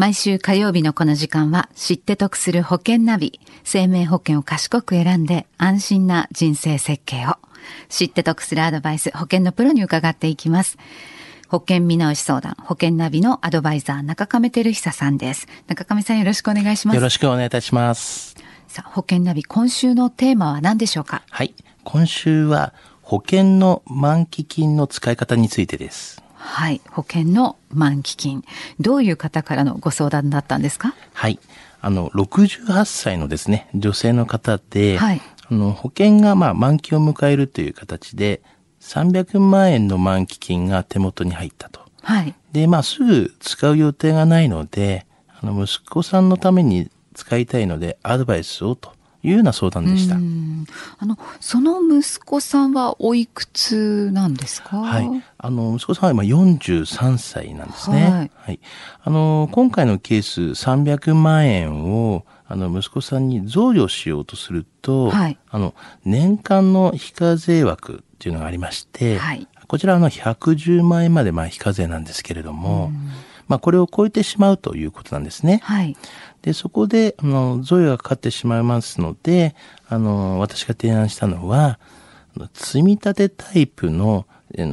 毎週火曜日のこの時間は知って得する保険ナビ。生命保険を賢く選んで安心な人生設計を。知って得するアドバイス、保険のプロに伺っていきます。保険見直し相談、保険ナビのアドバイザー、中亀照久さんです。中亀さんよろしくお願いします。よろしくお願いいたします。さあ、保険ナビ、今週のテーマは何でしょうか？はい。今週は保険の満期金の使い方についてです。はい。保険の満期金。どういう方からのご相談だったんですか？はい。あの、68歳のですね、女性の方で、はいあの、保険がまあ満期を迎えるという形で、300万円の満期金が手元に入ったと。はい。で、まあ、すぐ使う予定がないので、あの、息子さんのために使いたいので、アドバイスをというような相談でした。うんあの、その息子さんはおいくつなんですか？はい。あの、息子さんは今43歳なんですね。はいあの、今回のケース300万円を、あの、息子さんに贈与しようとすると、はいあの、年間の非課税枠っていうのがありまして、はいこちらはあの110万円までまあ非課税なんですけれども、まあこれを超えてしまうということなんですね。はい。で、そこで、あの、贈与がかかってしまいますので、あの、私が提案したのは、積み立てタイプの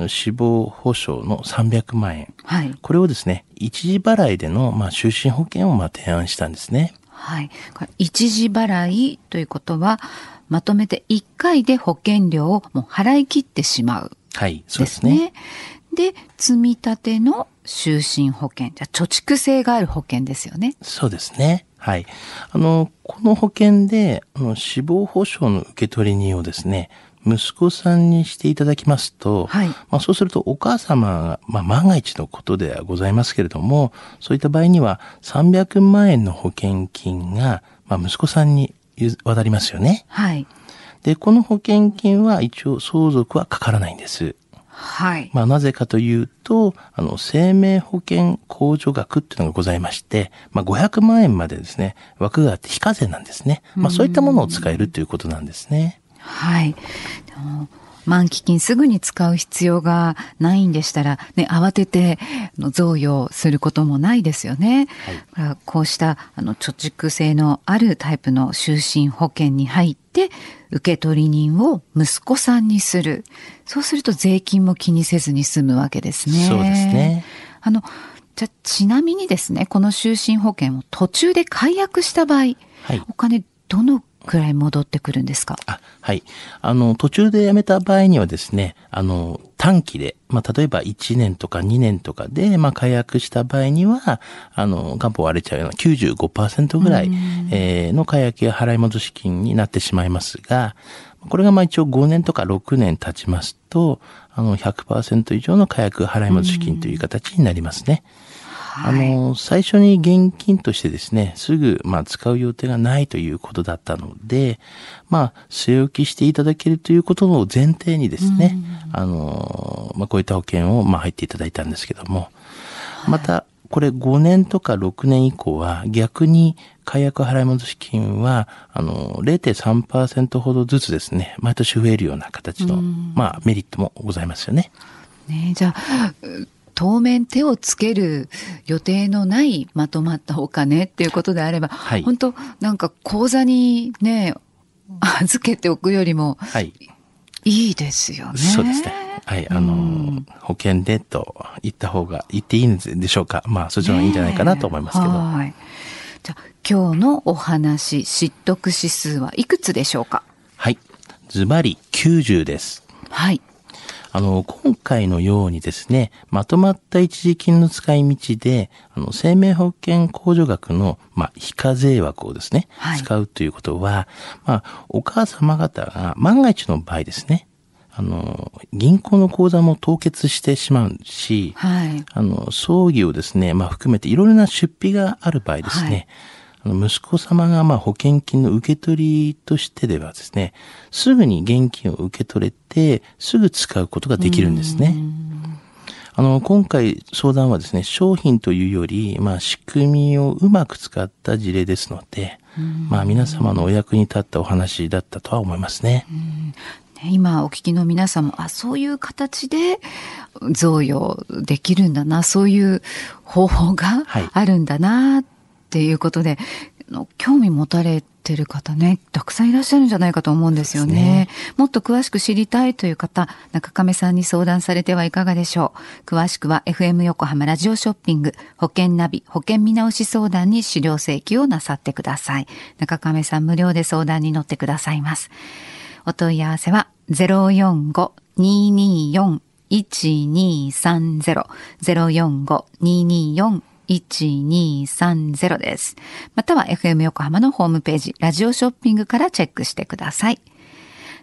死亡保障の300万円。はい。これをですね、一時払いでの、まあ、就寝保険をまあ提案したんですね。はい。一時払いということは、まとめて1回で保険料をもう払い切ってしまう。はい、そうですね。ね。で、積み立ての就寝保険。じゃあ、貯蓄性がある保険ですよね。そうですね。はい。あの、この保険で、あの、死亡保障の受取人をですね、息子さんにしていただきますと、はいまあそうするとお母様が、まあ万が一のことではございますけれども、そういった場合には300万円の保険金が、まあ息子さんにゆ渡りますよね。はい。で、この保険金は一応相続はかからないんです。はい。まあなぜかというと、あの、生命保険控除額っていうのがございまして、まあ500万円までですね、枠があって非課税なんですね。まあそういったものを使えるということなんですね。はい。でも満期金すぐに使う必要がないんでしたら、ね、慌てて贈与することもないですよね。だからこうしたあの貯蓄性のあるタイプの就寝保険に入って、受取人を息子さんにする。そうすると税金も気にせずに済むわけですね。そうですね。あの、じゃあちなみにですね、この就寝保険を途中で解約した場合、はいお金どのくらい戻ってくるんですか？あ、はい。あの、途中で辞めた場合にはですね、あの、短期で、まあ、例えば1年とか2年とかで、まあ、解約した場合には、あの、元本割れちゃうような95%ぐらい、えーの解約や払い戻し金になってしまいますが、これがまあ一応5年とか6年経ちますと、あの、100%以上の解約払い戻し金という形になりますね。あの、最初に現金としてですね、すぐ、まあ、使う予定がないということだったので、まあ、据え置きしていただけるということを前提にですね、あの、まあ、こういった保険を、まあ、入っていただいたんですけども、また、これ5年とか6年以降は逆に解約払い戻し金は、あの、0.3%ほどずつですね、毎年増えるような形の、まあ、メリットもございますよね。ねじゃあ、う当面手をつける予定のないまとまったお金っていうことであれば、はい本当なんか口座にね、預けておくよりもはい。いいですよね。そうですね。はい、あの、保険でと言った方が、言っていいんでしょうか。まあ、そちらのいいんじゃないかなと思いますけど。はい。じゃあ、今日のお話、知得指数はいくつでしょうか？はい。ズバリ90です。はい。あの、今回のようにですね、まとまった一時金の使い道で、あの、生命保険控除額の、まあ、非課税枠をですね、はい使うということは、まあ、お母様方が万が一の場合ですね、あの、銀行の口座も凍結してしまうし、はい。あの、葬儀をですね、まあ含めていろいろな出費がある場合ですね、あの息子様がまあ保険金の受け取りとしてではですね、すぐに現金を受け取れて、すぐ使うことができるんですね。あの、今回相談はですね、商品というより、まあ仕組みをうまく使った事例ですので、まあ皆様のお役に立ったお話だったとは思いますね。今お聞きの皆さんも、あ、そういう形で贈与できるんだな、そういう方法があるんだな、っていうことで、興味持たれてる方ね、たくさんいらっしゃるんじゃないかと思うんですよね。ねもっと詳しく知りたいという方、中亀さんに相談されてはいかがでしょう。詳しくは FM 横浜ラジオショッピング、保険ナビ、保険見直し相談に資料請求をなさってください。中亀さん無料で相談に乗ってくださいます。お問い合わせは045-224-1230 045-224 1230です。または FM 横浜のホームページ、ラジオショッピングからチェックしてください。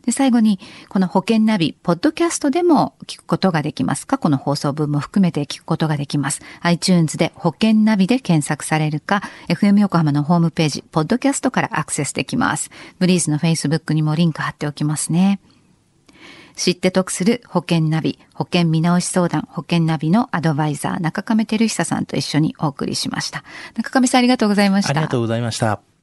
で、最後に、この保険ナビ、ポッドキャストでも聞くことができますか？この放送分も含めて聞くことができます。iTunes で保険ナビで検索されるか、FM 横浜のホームページ、ポッドキャストからアクセスできます。ブリーズの Facebook にもリンク貼っておきますね。知って得する保険ナビ、保険見直し相談、保険ナビのアドバイザー、中亀照久さんと一緒にお送りしました。中亀さんありがとうございました。ありがとうございました。